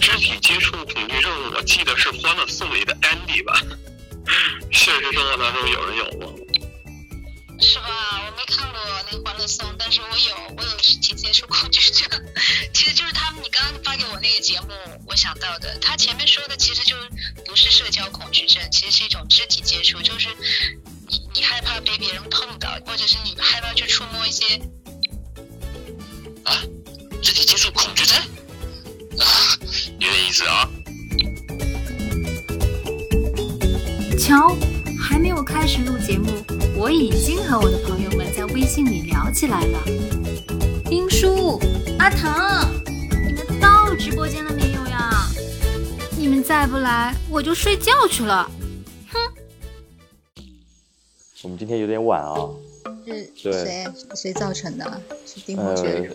肢体接触恐惧症，我记得是《欢乐颂》里的 Andy 吧？现实生活当中有人有吗？是吧？我没看过那个《欢乐颂》，但是我有，我有肢体接触恐惧症。其实就是他们，你刚刚发给我那个节目，我想到的。他前面说的其实就不是社交恐惧症，其实是一种肢体接触，就是你你害怕被别人碰到，或者是你害怕去触摸一些。啊，肢体接触恐惧症？啊，有点意思啊。瞧，还没有开始录节目，我已经和我的朋友们在微信里聊起来了。兵叔、阿唐，你们到直播间了没有呀？你们再不来，我就睡觉去了。哼！我们今天有点晚啊。是谁？谁造成的？是丁同学。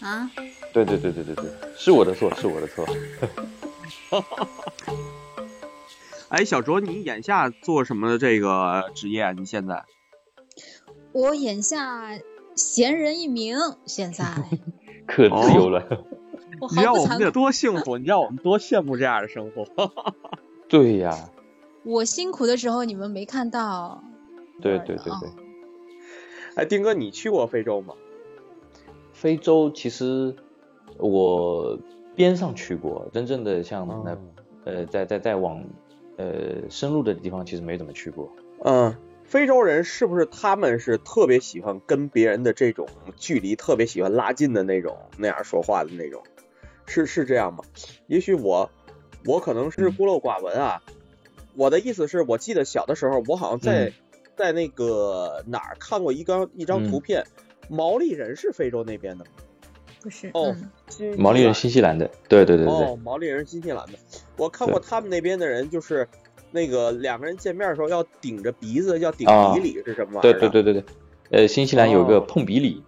啊？对对对对对对，是我的错，是我的错。哎，小卓，你眼下做什么这个职业？你现在？我眼下闲人一名，现在 可自由了。你让我们得多幸福，你让我们多羡慕这样的生活。对呀。我辛苦的时候你们没看到。对对对对。哎，丁哥，你去过非洲吗？非洲其实我边上去过，真正的像那呃，在在在往。呃，深入的地方其实没怎么去过。嗯，非洲人是不是他们是特别喜欢跟别人的这种距离特别喜欢拉近的那种那样说话的那种？是是这样吗？也许我我可能是孤陋寡闻啊。我的意思是我记得小的时候，我好像在在那个哪儿看过一张一张图片，毛利人是非洲那边的吗？不是哦，毛利人新西兰的，对对对对。哦，毛利人新西兰的，我看过他们那边的人，就是那个两个人见面的时候要顶着鼻子，要顶鼻礼是什么玩意儿？对对对对对，呃，新西兰有个碰鼻礼，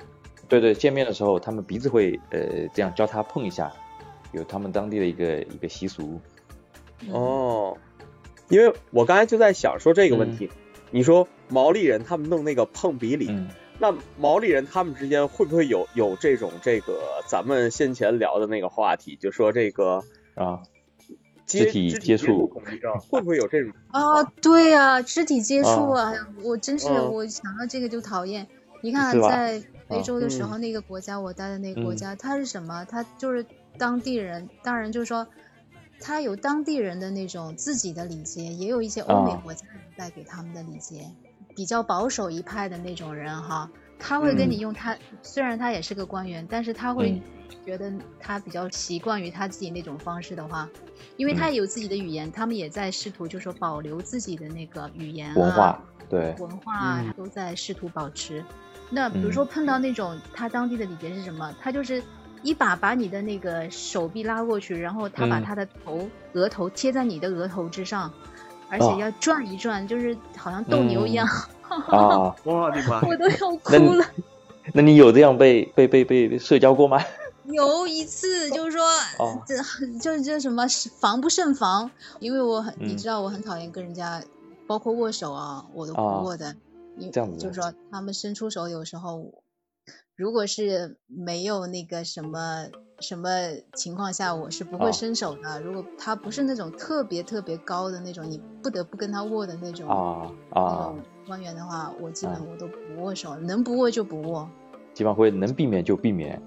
对对，见面的时候他们鼻子会呃这样交叉碰一下，有他们当地的一个一个习俗。哦，因为我刚才就在想说这个问题，你说毛利人他们弄那个碰鼻礼。那毛利人他们之间会不会有有这种这个咱们先前聊的那个话题，就说这个啊，肢体接触会不会有这种啊？对呀，肢体接触啊，我真是我想到这个就讨厌。你看在非洲的时候，那个国家我待的那个国家，它是什么？它就是当地人，当然就是说，他有当地人的那种自己的礼节，也有一些欧美国家人带给他们的礼节。比较保守一派的那种人哈，他会跟你用他，虽然他也是个官员，但是他会觉得他比较习惯于他自己那种方式的话，因为他也有自己的语言，他们也在试图就说保留自己的那个语言文化，对文化都在试图保持。那比如说碰到那种他当地的礼节是什么？他就是一把把你的那个手臂拉过去，然后他把他的头额头贴在你的额头之上。而且要转一转，就是好像斗牛一样。啊！我的妈！我都要哭了。那你有这样被被被被社交过吗？有一次，就是说，这就就什么防不胜防，因为我很，你知道我很讨厌跟人家，包括握手啊，我都不握的。这样子。就是说，他们伸出手，有时候。如果是没有那个什么什么情况下，我是不会伸手的。如果他不是那种特别特别高的那种，你不得不跟他握的那种啊啊官员的话，我基本我都不握手，能不握就不握。基本会能避免就避免。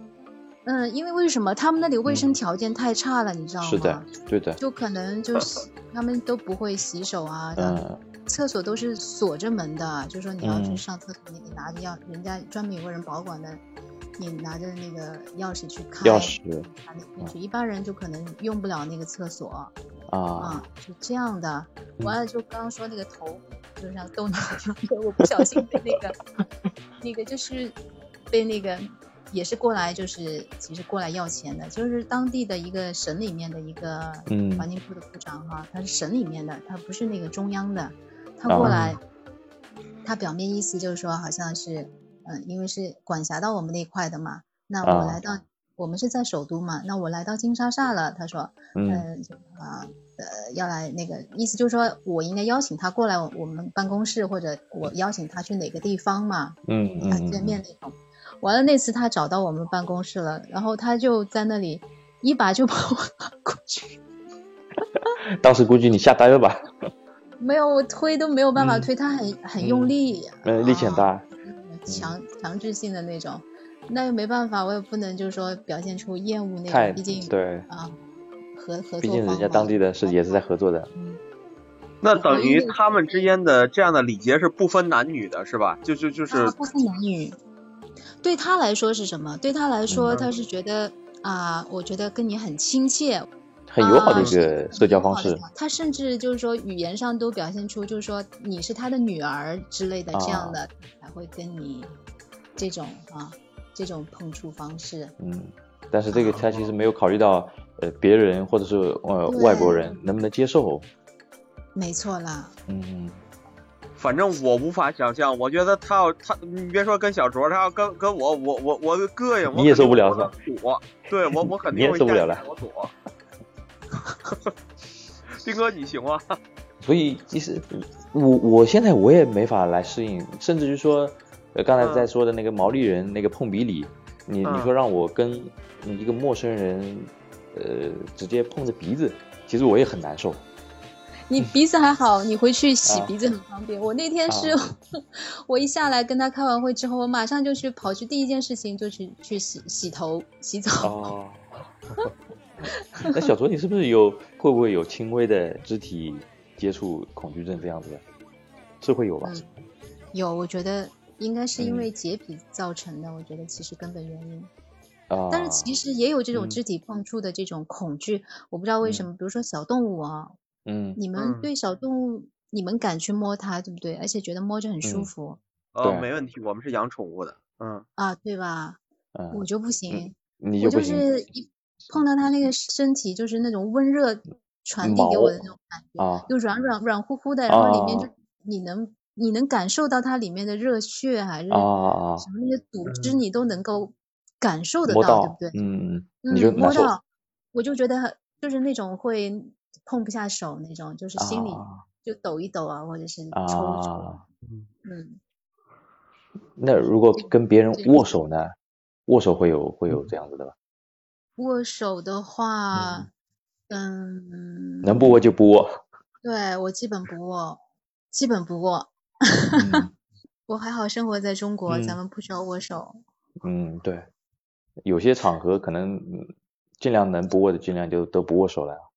嗯，因为为什么他们那里卫生条件太差了，你知道吗？是的，对的。就可能就是 他们都不会洗手啊。嗯。厕所都是锁着门的，就说你要去上厕所，你拿着钥，人家专门有个人保管的，你拿着那个钥匙去开，钥匙拿进去。一般人就可能用不了那个厕所啊，啊，就这样的。完了就刚刚说那个头，就像斗牛的，我不小心被那个那个就是被那个。也是过来，就是其实过来要钱的，就是当地的一个省里面的一个环境部的部长哈，他是省里面的，他不是那个中央的，他过来，他表面意思就是说好像是，嗯，因为是管辖到我们那块的嘛，那我来到我们是在首都嘛，那我来到金沙萨了，他说，嗯。啊呃要来那个意思就是说我应该邀请他过来我们办公室或者我邀请他去哪个地方嘛，嗯嗯见面那种。完了那次他找到我们办公室了，然后他就在那里一把就把我拉过去。当时估计你吓呆了吧？没有，我推都没有办法推，他很很用力，嗯，力气很大，强强制性的那种，那又没办法，我也不能就是说表现出厌恶那太种，毕竟对，啊，合合作毕竟人家当地的是也是在合作的，嗯，那等于他们之间的这样的礼节是不分男女的，是吧？就就就是啊，不分男女。对他来说是什么？对他来说，嗯他是觉得啊，我觉得跟你很亲切，很友好的一啊个社交方式他甚至就是说语言上都表现出，就是说你是他的女儿之类的这样的，才会跟你这种啊这种碰触方式。嗯，但是这个他其实没有考虑到呃别人或者是呃外国人能不能接受，没错啦，嗯，反正我无法想象，我觉得他要他，你别说跟小卓，他要跟跟我，我我我膈应，我你也受不了肯定会躲，对我我肯你也定会受不了了我躲。斌哥，你行吗？所以其实我我现在我也没法来适应，甚至于说，呃，刚才在说的那个毛利人那个碰鼻礼，你嗯你说让我跟一个陌生人，呃，直接碰着鼻子，其实我也很难受。你鼻子还好，你回去洗啊鼻子很方便。我那天是、啊 我一下来跟他开完会之后，我马上就去跑去第一件事情就去去洗洗头洗澡。哦，那小卓，你是不是有会不会有轻微的肢体接触恐惧症这样子的？是会有吧？嗯，有，我觉得应该是因嗯为洁癖造成的。我觉得其实根本原因，啊，但是其实也有这种嗯肢体碰触的这种恐惧，我不知道为什么。比如说小动物啊，嗯，你们嗯对小动物，你们敢去摸它，对不对？而且觉得摸着很舒嗯服、哦，没问题，我们是养宠物的，嗯，啊，对吧？嗯，我就不行。你我就就不行是一碰到它那个身体，就是那种温热传递给我的那种感觉，啊就软软软乎乎的，然后里面就啊你能你能感受到它里面的热血还是什么那些组织，嗯你都能够感受得摸到，对不对？，嗯嗯，你摸到，我就觉得很就是那种会碰不下手那种，就是心里啊就抖一抖啊，或者是抽一抽，啊。嗯，那如果跟别人握手呢？握手会有会有这样子的吧？握手的话，嗯，能不握就不握。对我基本不握，基本不握。嗯 我还好生活在中国，嗯咱们不需要握手。嗯，对，有些场合可能嗯尽量能不握的尽量就都不握手了。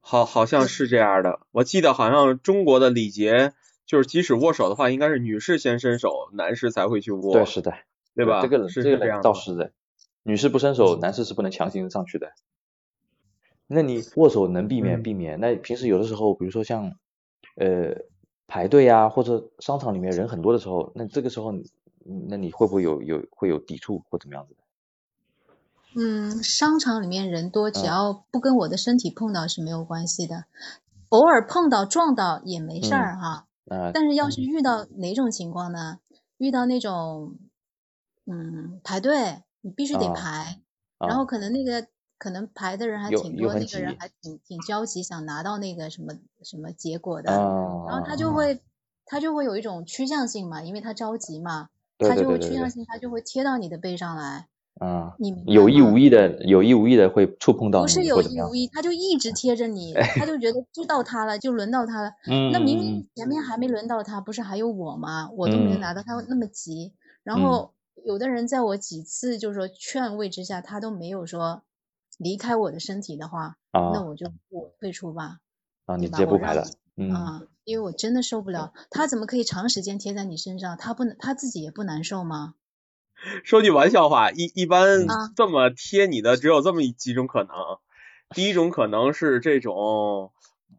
好，好像是这样的。我记得好像中国的礼节就是，即使握手的话，应该是女士先伸手，男士才会去握，对，是的，对吧？这个是这个。倒是的，女士不伸手，男士是不能强行上去的。那你握手能避免嗯避免，那平时有的时候，比如说像呃排队啊，或者商场里面人很多的时候，那这个时候，那你会不会有有会有抵触或怎么样子的？嗯，商场里面人多，只嗯。要不跟我的身体碰到是没有关系的，偶尔碰到撞到也没事儿哈。啊、但是要是遇到哪种情况呢？遇到那种嗯排队，你必须得啊排，啊然后可能那个可能排的人还挺多，那个人还挺挺焦急，想拿到那个什么什么结果的，啊，然后他就会。他就会有一种趋向性嘛，因为他着急嘛，对他就会趋向性，他就会贴到你的背上来，啊，你有意无意的，有意无意的会触碰到你不是有意无？意，他就一直贴着你，他就觉得就到他了，就轮到他了。嗯，那明嗯明前面还没轮到他，不是还有我吗？我都没有嗯拿到，他那么急。然嗯后有的人在我几次就是说劝慰之下，他都没有说离开我的身体的话，啊那我就我退出吧，啊，你接不排了，嗯啊，因为我真的受不了。他怎么可以长时间贴在你身上？他不能他自己也不难受吗？说句玩笑话，一一般啊这么贴你的只有这么几种可能。第一种可能是这种，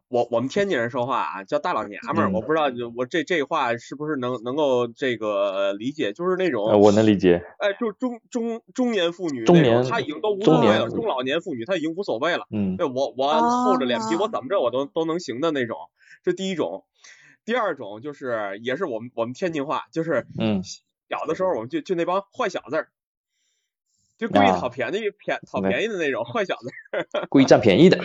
我我们天津人说话啊叫大老娘们儿，嗯我不知道我这这话是不是能能够这个理解，就是那种呃，我能理解，哎，就中中中年妇女中那种，年她已经都无所谓了，中老年妇女她已经无所谓了。嗯对我我厚着脸皮，我哦怎么着我都都能行的那种，这第一种。第二种就是也是我们我们天津话，就是嗯小的时候我们就就那帮坏小子，就故意啊讨便宜便讨便宜的那种坏小子。故意占便宜的，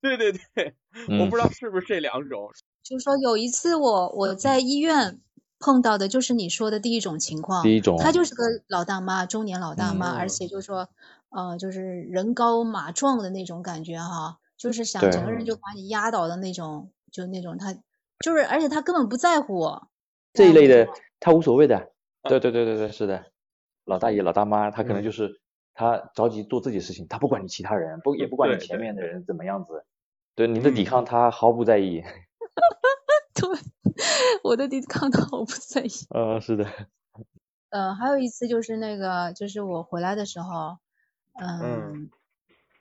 对对对，我嗯不知道是不是这两种。就是说有一次我我在医院碰到的就是你说的第一种情况，第一种他就是个老大妈，中年老大妈，嗯而且就是说，呃，就是人高马壮的那种感觉哈，就是想整个人就把你压倒的那种，就那种他就是，而且他根本不在乎我这一类的他无所谓的。对对对对对，是的，老大爷老大妈他可能就是他着急做自己的事情，他不管你其他人，不也不管你前面的人怎么样子，对你的抵嗯。抗他毫不在意。对，我的抵抗他毫不在意。呃，是的，呃，还有一次就是那个，就是我回来的时候，嗯，嗯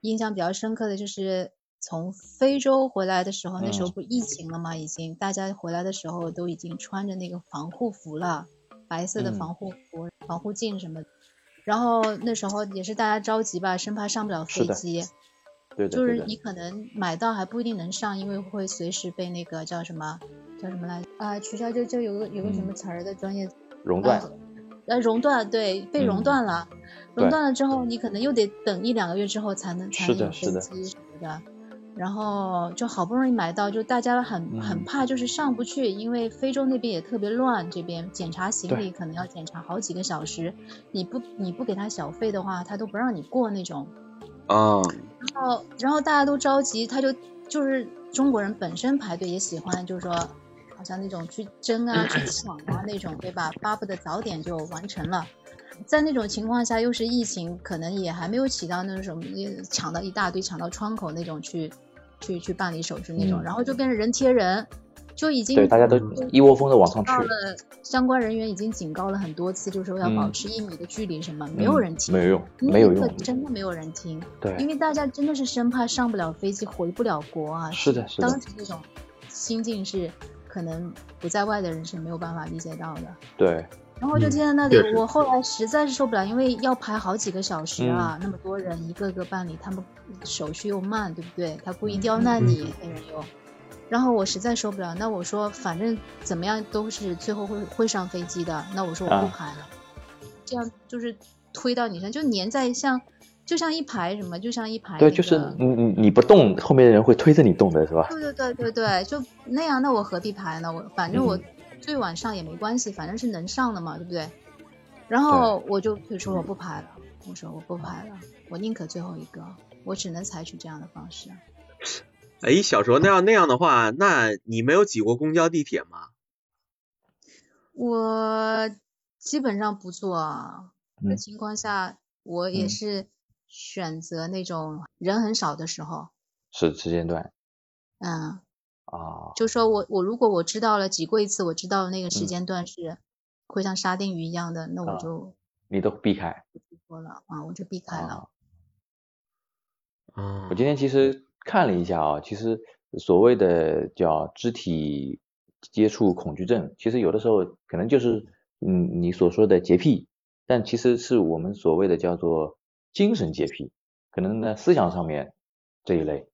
印象比较深刻的就是从非洲回来的时候，那时候嗯。不疫情了嘛，已经大家回来的时候都已经穿着那个防护服了，白色的嗯防护服、防护镜什么的。然后那时候也是大家着急吧，生怕上不了飞机，对就是你可能买到还不一定能上，因为会随时被那个叫什么叫什么来啊、取消就就有个有个什么嗯词儿的专业熔断，呃，熔断，对，被熔嗯断了。熔断了之后，你可能又得等一两个月之后才能才能有飞机什么的。然后就好不容易买到，就大家很很嗯怕，就是上不去，因为非洲那边也特别乱，这边检查行李可能要检查好几个小时，你不你不给他小费的话，他都不让你过那种。哦，然后然后大家都着急，他就就是中国人本身排队也喜欢，就是说好像那种去争啊、去 抢啊那种，对吧？巴不得早点就完成了。在那种情况下，又是疫情，可能也还没有起到那种呃抢到一大堆、抢到窗口那种去去去办理手续那种，嗯然后就变成人贴人，就已经对，大家都一窝蜂的往上去相关人员已经警告了很多次，就是说要保嗯持一米的距离什么，没有嗯人听，没有用，没有用，真的没有人听。对因，为大家真的是生怕上不了飞机，回不了国啊。是的是的当时这种心境是可能不在外的人是没有办法理解到的。对，然后就嗯贴在那里，我后来实在是受不了，因为要排好几个小时啊，那么多人一个个办理，他们手续又慢，对不对？他故意刁难你，黑人又。然后我实在受不了，那我说反正怎么样都是最后会会上飞机的，那我说我不啊排了，这样就是推到你身，就粘在像就像一排什么，就像一排、对，就是你你你不动，后面的人会推着你动的是吧？对对对对对，就那样，那我何必排呢？我反正我嗯最晚上也没关系，反正是能上的嘛，对不对？然后我就退出，我不拍了。我说我不拍了，我宁可最后一个，我只能采取这样的方式。哎，小时候，那要那样的话，那你没有挤过公交地铁吗？我基本上不坐啊，的嗯情况下，我也嗯是选择那种人很少的时候，是时间段嗯，啊，就说我我如果我知道了挤过一次，我知道那个时嗯间段是会像沙丁鱼一样的，那我啊就你都避开。不说了啊，我就避开了。啊，啊我今天其实看了一下啊，其实所谓的叫肢体接触恐惧症，其实有的时候可能就是嗯你所说的洁癖，但其实是我们所谓的叫做精神洁癖，可能呢思想上面这一类。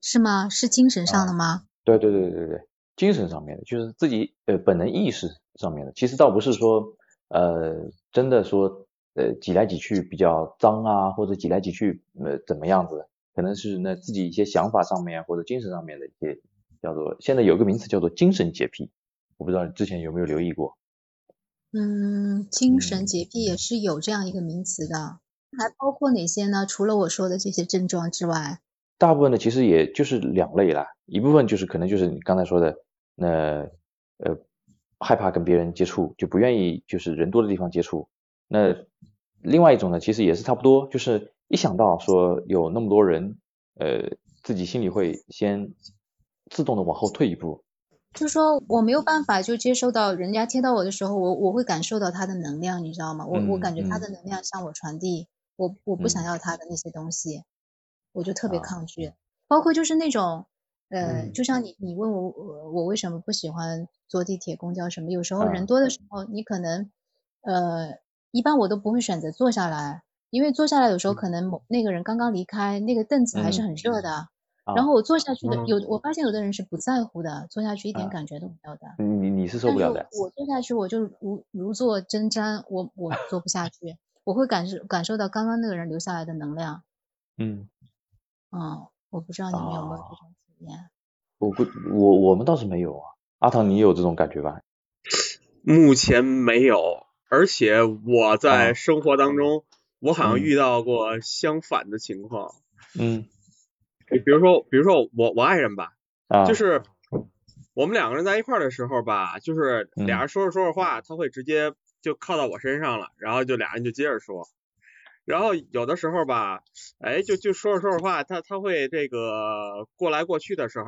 是吗？是精神上的吗？对对对对对，精神上面的，就是自己呃本能意识上面的，其实倒不是说呃真的说呃挤来挤去比较脏啊，或者挤来挤去呃怎么样子，可能是那自己一些想法上面或者精神上面的一些叫做现在有个名词叫做精神洁癖，我不知道你之前有没有留意过。嗯，精神嗯洁癖也是有这样一个名词的，还包括哪些呢？除了我说的这些症状之外，大部分呢其实也就是两类啦，一部分就是可能就是你刚才说的，那呃害怕跟别人接触，就不愿意就是人多的地方接触。那另外一种呢，其实也是差不多，就是一想到说有那么多人，呃，自己心里会先自动的往后退一步。就是说我没有办法就接收到人家贴到我的时候，我我会感受到他的能量，你知道吗？我我嗯感觉他嗯的能量向我传递，我我不想嗯要他的那些东西，我就特别啊抗拒。包括就是那种，呃，嗯就像你你问我我我为什么不喜欢坐地铁、公交什么，有时候啊人多的时候，你可能，呃，一般我都不会选择坐下来，因为坐下来有时候可能某那个人刚刚离开，那个凳子还是嗯很热的。啊然后我坐下去的嗯有，我发现有的人是不在乎的，坐下去一点啊感觉都没有的。你你你是受不了的。我坐下去我就如如坐针毡，我我坐不下去，我会感受感受到刚刚那个人留下来的能量。嗯，嗯，我不知道你们有没有哦这种体验？我不我我们倒是没有啊。阿唐，你有这种感觉吧？目前没有，而且我在啊生活当中我好像嗯遇到过相反的情况。嗯比比如说，比如说我我爱人吧，啊，就是我们两个人在一块儿的时候吧，就是嗯俩人说着说着话，他会直接就靠到我身上了，然后就俩人就接着说。然后有的时候吧，哎，就就说着说着话，他他会这个过来过去的时候，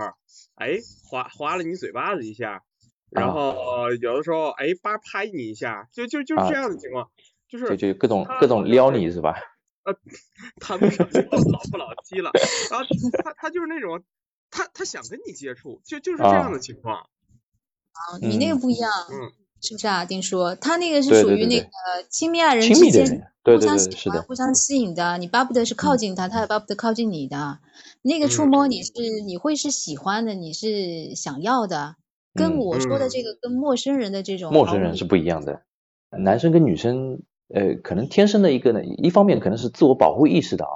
哎，划划了你嘴巴子一下，然啊。后有的时候哎，叭拍你一下，就就就是啊这样的情况，就是就就各种各种撩你是吧？谈不上老不老鸡了，然后他他就是那种，他他想跟你接触，就就是这样的情况，啊，你那个不一样，嗯是不是啊？丁叔，他那个是属于那个亲密爱人之间密的人，对互对相喜欢、对是的，互相吸引的，你巴不得是靠嗯近他，他也巴不得靠近你的。那个触嗯摸你是你会是喜欢的，你是想要的，跟嗯我说的嗯这个跟陌生人的这种陌生人是不一样的。男生跟女生，呃，可能天生的一个呢，一方面可能是自我保护意识的啊，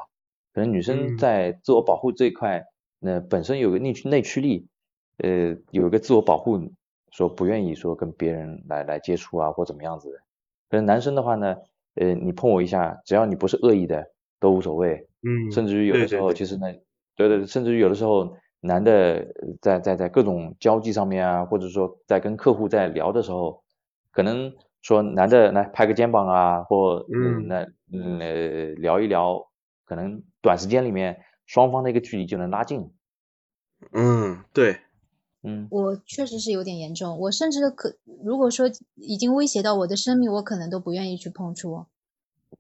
可能女生嗯在自我保护这一块，那本身有个内驱内驱力，呃，有一个自我保护，说不愿意说跟别人来来接触啊或怎么样子的。可能男生的话呢，呃，你碰我一下，只要你不是恶意的，都无所谓。嗯，甚至于有的时候，其实呢，对对，甚至于有的时候，男的呃在在在各种交际上面啊，或者说在跟客户在聊的时候，可能说男的来拍个肩膀啊，或嗯那嗯呃聊一聊，可能短时间里面双方的一个距离就能拉近。嗯，对，嗯。我确实是有点严重，我甚至可如果说已经威胁到我的生命，我可能都不愿意去碰触。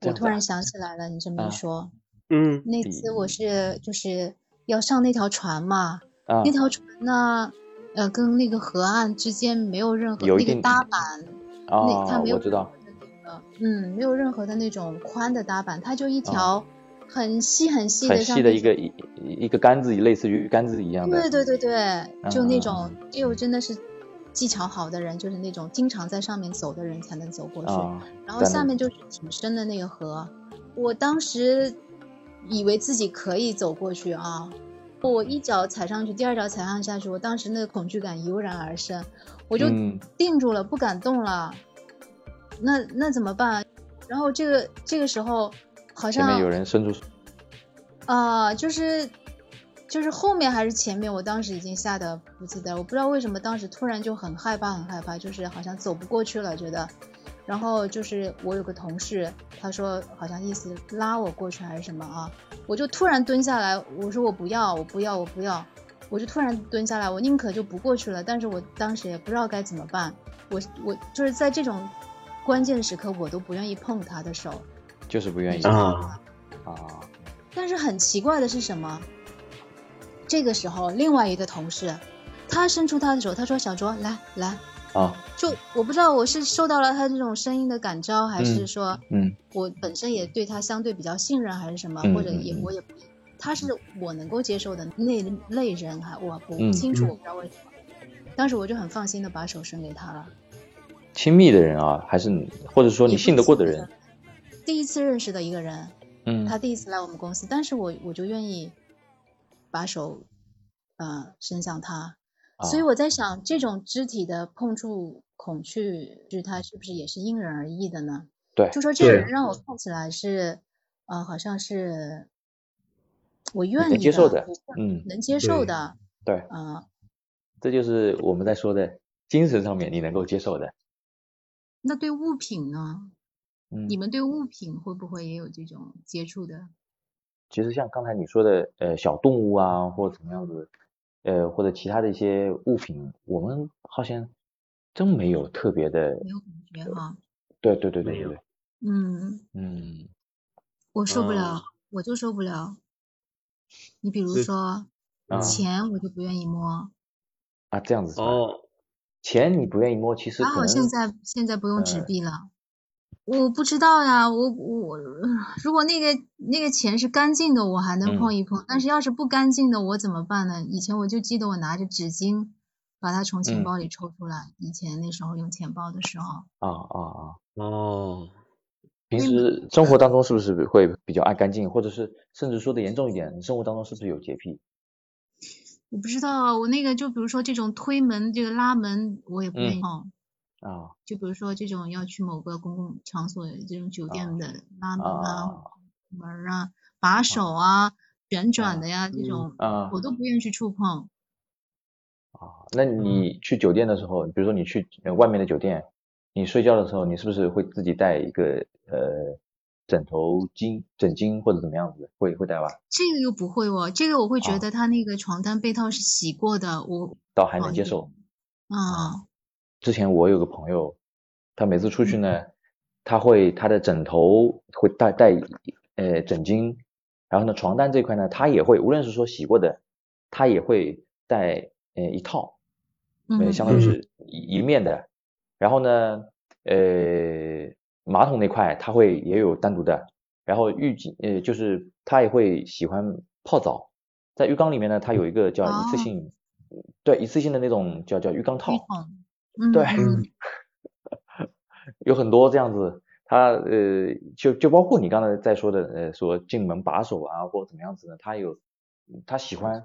我突然想起来了，你这么啊。一说，嗯那次我是就是要上那条船嘛，啊。那条船呢，呃，跟那个河岸之间没有任何有一定那个搭板，那它啊，没有嗯，没有任何的那种宽的搭板，它就一啊条很细很细的，细的一个一一个杆子，类似于杆子一样的。对对对对，就那嗯种真的是技巧好的人，就是那种经常在上面走的人才能走过去。啊，然后下面就是挺深的那个河，我当时以为自己可以走过去啊，我一脚踩上去，第二脚踩上下去，我当时那个恐惧感油然而生，我就嗯定住了，不敢动了。那那怎么办？然后这个这个时候好像前面有人伸出手。啊、就是就是后面还是前面，我当时已经吓得不记得，我不知道为什么当时突然就很害怕，很害怕，就是好像走不过去了，觉得。然后就是我有个同事，他说好像意思拉我过去还是什么啊，我就突然蹲下来，我说我不要，我不要，我不要，我就突然蹲下来，我宁可就不过去了，但是我当时也不知道该怎么办，我我就是在这种关键时刻，我都不愿意碰他的手，就是不愿意啊啊但是很奇怪的是什么？这个时候，另外一个同事，他伸出他的手，他说：“小卓，来来。啊”就我不知道我是受到了他这种声音的感召，还是嗯说嗯我本身也对他相对比较信任，还是什么，嗯或者也我也不，他是我能够接受的那类人，还我不清楚，嗯我不知道为什么。当时我就很放心的把手伸给他了。亲密的人啊，还是或者说你信得过的是人，第一次认识的一个人，嗯。他第一次来我们公司，但是我我就愿意把手呃伸向他，所以啊我在想，这种肢体的碰触恐惧，就是他是不是也是因人而异的呢？对。就说这个人让我看起来是，呃，好像是我愿意接受的。嗯。能接受的，对，嗯、这就是我们在说的精神上面你能够接受的，那对物品呢？嗯你们对物品会不会也有这种接触的？其实像刚才你说的，呃，小动物啊，或者怎么样子，呃，或者其他的一些物品，我们好像真没有特别的，没有感觉哈，对对对对对对，嗯，嗯我受不了，嗯我就受不了。你比如说啊钱，我就不愿意摸。啊这样子？哦，钱你不愿意摸，其实还好现在现在不用纸呃币了。我不知道呀，我我如果那个那个钱是干净的，我还能嗯碰一碰，但是要是不干净的，我怎么办呢？以前我就记得我拿着纸巾把它从钱嗯包里抽出来，以前那时候用钱包的时候，啊啊啊，哦，平时生活当中是不是会比较爱干净，或者是甚至说的严重一点，你生活当中是不是有洁癖？我不知道啊，我那个就比如说这种推门这个拉门，我也不愿意嗯碰。啊就比如说这种要去某个公共场所这种酒店的拉门啊、啊门啊、把手啊、旋转的呀、这嗯种，啊我都不愿意去触碰。啊！那你去酒店的时候，比如说你去呃外面的酒店，你睡觉的时候，你是不是会自己带一个呃枕头巾、枕巾或者怎么样子？会会带吧？这个又不会哦，这个我会觉啊得他那个床单被套是洗过的，我倒还能哦接受。啊之前我有个朋友，他每次出嗯去呢，他会他的枕头会带带呃枕巾，然后呢床单这块呢，他也会，无论是说洗过的，他也会带呃一套，呃嗯相当于是一一面的，然后呢呃马桶那块他会也有单独的，然后浴巾呃就是他也会喜欢泡澡，在浴缸里面呢，它有一个叫一次哦。性，对一次性的那种叫叫浴缸套嗯对嗯 有很多这样子，他呃，就就包括你刚才在说的，呃，说进门把手啊，或者怎么样子呢？他有他喜欢，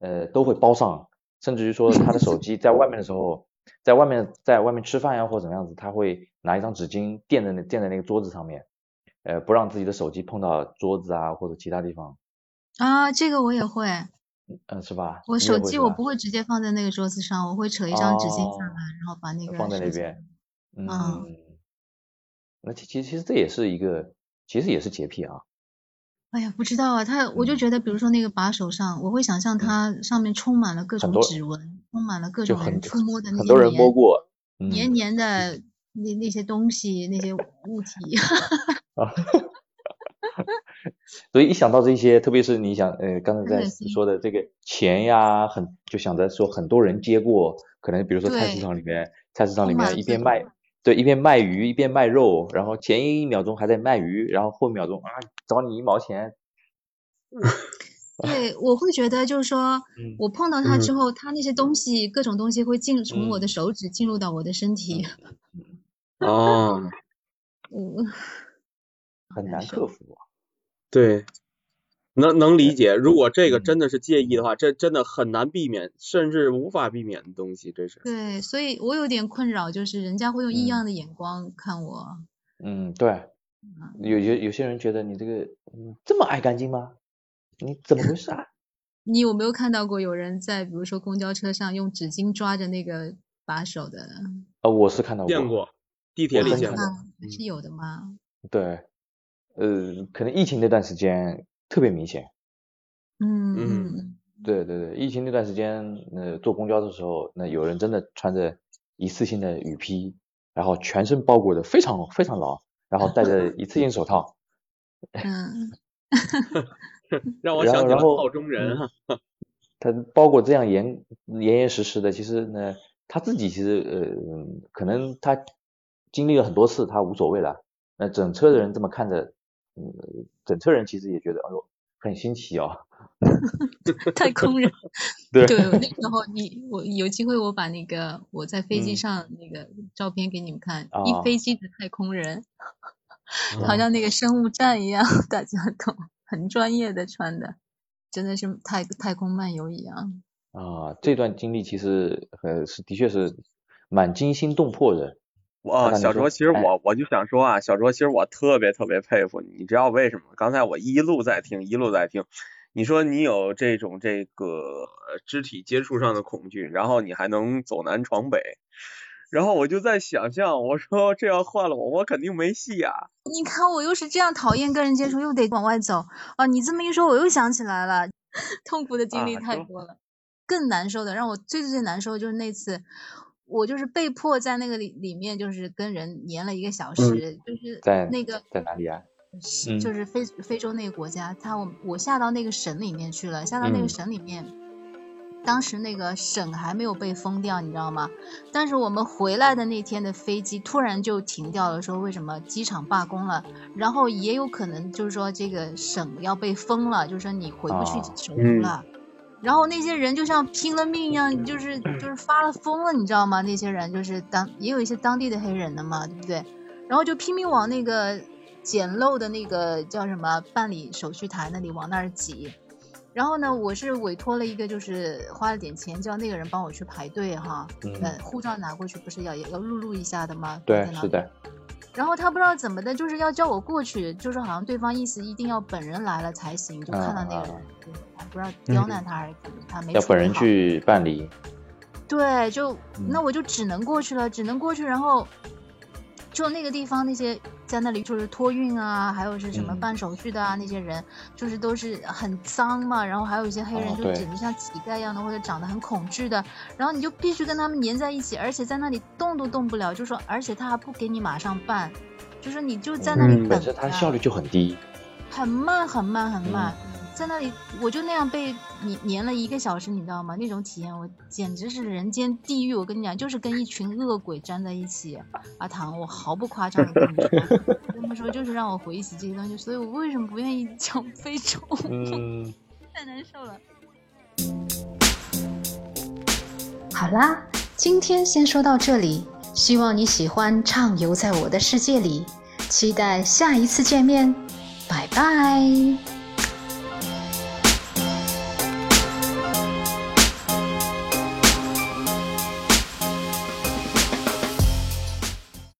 呃，都会包上，甚至于说他的手机在外面的时候，在外面在外面吃饭呀，或者怎么样子，他会拿一张纸巾垫在那垫在那个桌子上面，呃，不让自己的手机碰到桌子啊或者其他地方，啊，这个我也会，嗯、是吧？我手机我不会直接放在那个桌子上，我会扯一张纸巾下哦来，然后把那个放在那边，嗯嗯，那其其实其实这也是一个，其实也是洁癖啊。哎呀，不知道啊，他我就嗯觉得，比如说那个把手上，我会想象它上面充满了各种指纹，充满了各种人触摸的那些很多人摸黏过，嗯黏黏的那那些东西，那些物体。啊，所以一想到这些，特别是你想，呃，刚才在说的这个钱呀，很就想着说很多人接过，可能比如说菜市场里面，菜市场里面一边卖，对，一边卖鱼一边卖肉，然后前一秒钟还在卖鱼，然后后一秒钟啊找你一毛钱，对，我会觉得就是说嗯，我碰到。它之后，它那些东西，各种东西会进从我的嗯。手指进入到我的身体，哦，嗯，很 难克服啊。对，能能理解。如果这个嗯真的是介意的话，这真的很难避免，甚至无法避免的东西，这是。对，所以我有点困扰，就是人家会用异嗯样的眼光看我。嗯，对，有有有些人觉得你这个嗯这么爱干净吗？你怎么回事啊？你有没有看到过有人在比如说公交车上用纸巾抓着那个把手的？呃，我是看到过见过，地铁里见过。是有的吗。对，呃，可能疫情那段时间特别明显。嗯嗯嗯对对对，疫情那段时间，呃，坐公交的时候，那有人真的穿着一次性的雨披，然后全身包裹的非常非常牢，然后戴着一次性手套 嗯，让我想起了然后然后套中人啊。他包裹这样严严严实实的，其实呢，他自己其实呃，可能他经历了很多次，他无所谓了。那整车的人这么看着，嗯，整车人其实也觉得，哎呦，很新奇哦。太空人。对对，那时候你我有机会我把那个我在飞机嗯上那个照片给你们看，啊一飞机的太空人，好啊像那个生物站一样，大家都很专业的穿的，真的是太太空漫游一样。啊，这段经历其实呃是的确是蛮惊心动魄的。我那你说小卓，其实哎我我就想说啊，小卓，其实我特别特别佩服你，你知道为什么？刚才我一路在听，一路在听，你说你有这种这个呃肢体接触上的恐惧，然后你还能走南闯北，然后我就在想象，我说这要换了我，我肯定没戏呀、你看我又是这样讨厌跟人接触，又得往外走啊！你这么一说，我又想起来了，痛苦的经历太多了。更难受的，让我最最最难受的就是那次，我就是被迫在那个里里面，就是跟人黏了一个小时，就是在那个在哪里啊？就是非非洲那个国家，他我我下到那个省里面去了，下到那个嗯省里面，当时那个省还没有被封掉，你知道吗？但是我们回来的那天的飞机突然就停掉了，说为什么机场罢工了，然后也有可能就是说这个省要被封了，就是说你回不去啊首都了。然后那些人就像拼了命一样，就是就是发了疯了，你知道吗？那些人就是当也有一些当地的黑人的嘛，对不对？然后就拼命往那个简陋的那个叫什么办理手续台那里往那儿挤，然后呢，我是委托了一个，就是花了点钱叫那个人帮我去排队哈，嗯呃，护照拿过去不是要要录入一下的吗？对是的，然后他不知道怎么的，就是要叫我过去，就是好像对方意思一定要本人来了才行，就看到那个人，就不知道刁难他还是怎么，他没啊要本人去办理。对，就嗯那我就只能过去了，只能过去，然后就那个地方那些在那里就是托运啊，还有是什么嗯办手续的啊，那些人就是都是很脏嘛，然后还有一些黑人就简直像乞丐一样的，或者长得很恐惧的，然后你就必须跟他们粘在一起，而且在那里动都动不了，就说而且他还不给你马上办，就是你就在那里嗯等着，本身它效率就很低。很慢很慢很慢。嗯在那里，我就那样被你粘了一个小时，你知道吗？那种体验，我简直是人间地狱。我跟你讲，就是跟一群恶鬼粘在一起。阿唐，我毫不夸张的跟你说，这么说就是让我回忆起这些东西，所以我为什么不愿意讲非洲？嗯，太难受了。好啦，今天先说到这里，希望你喜欢畅游在我的世界里，期待下一次见面，拜拜。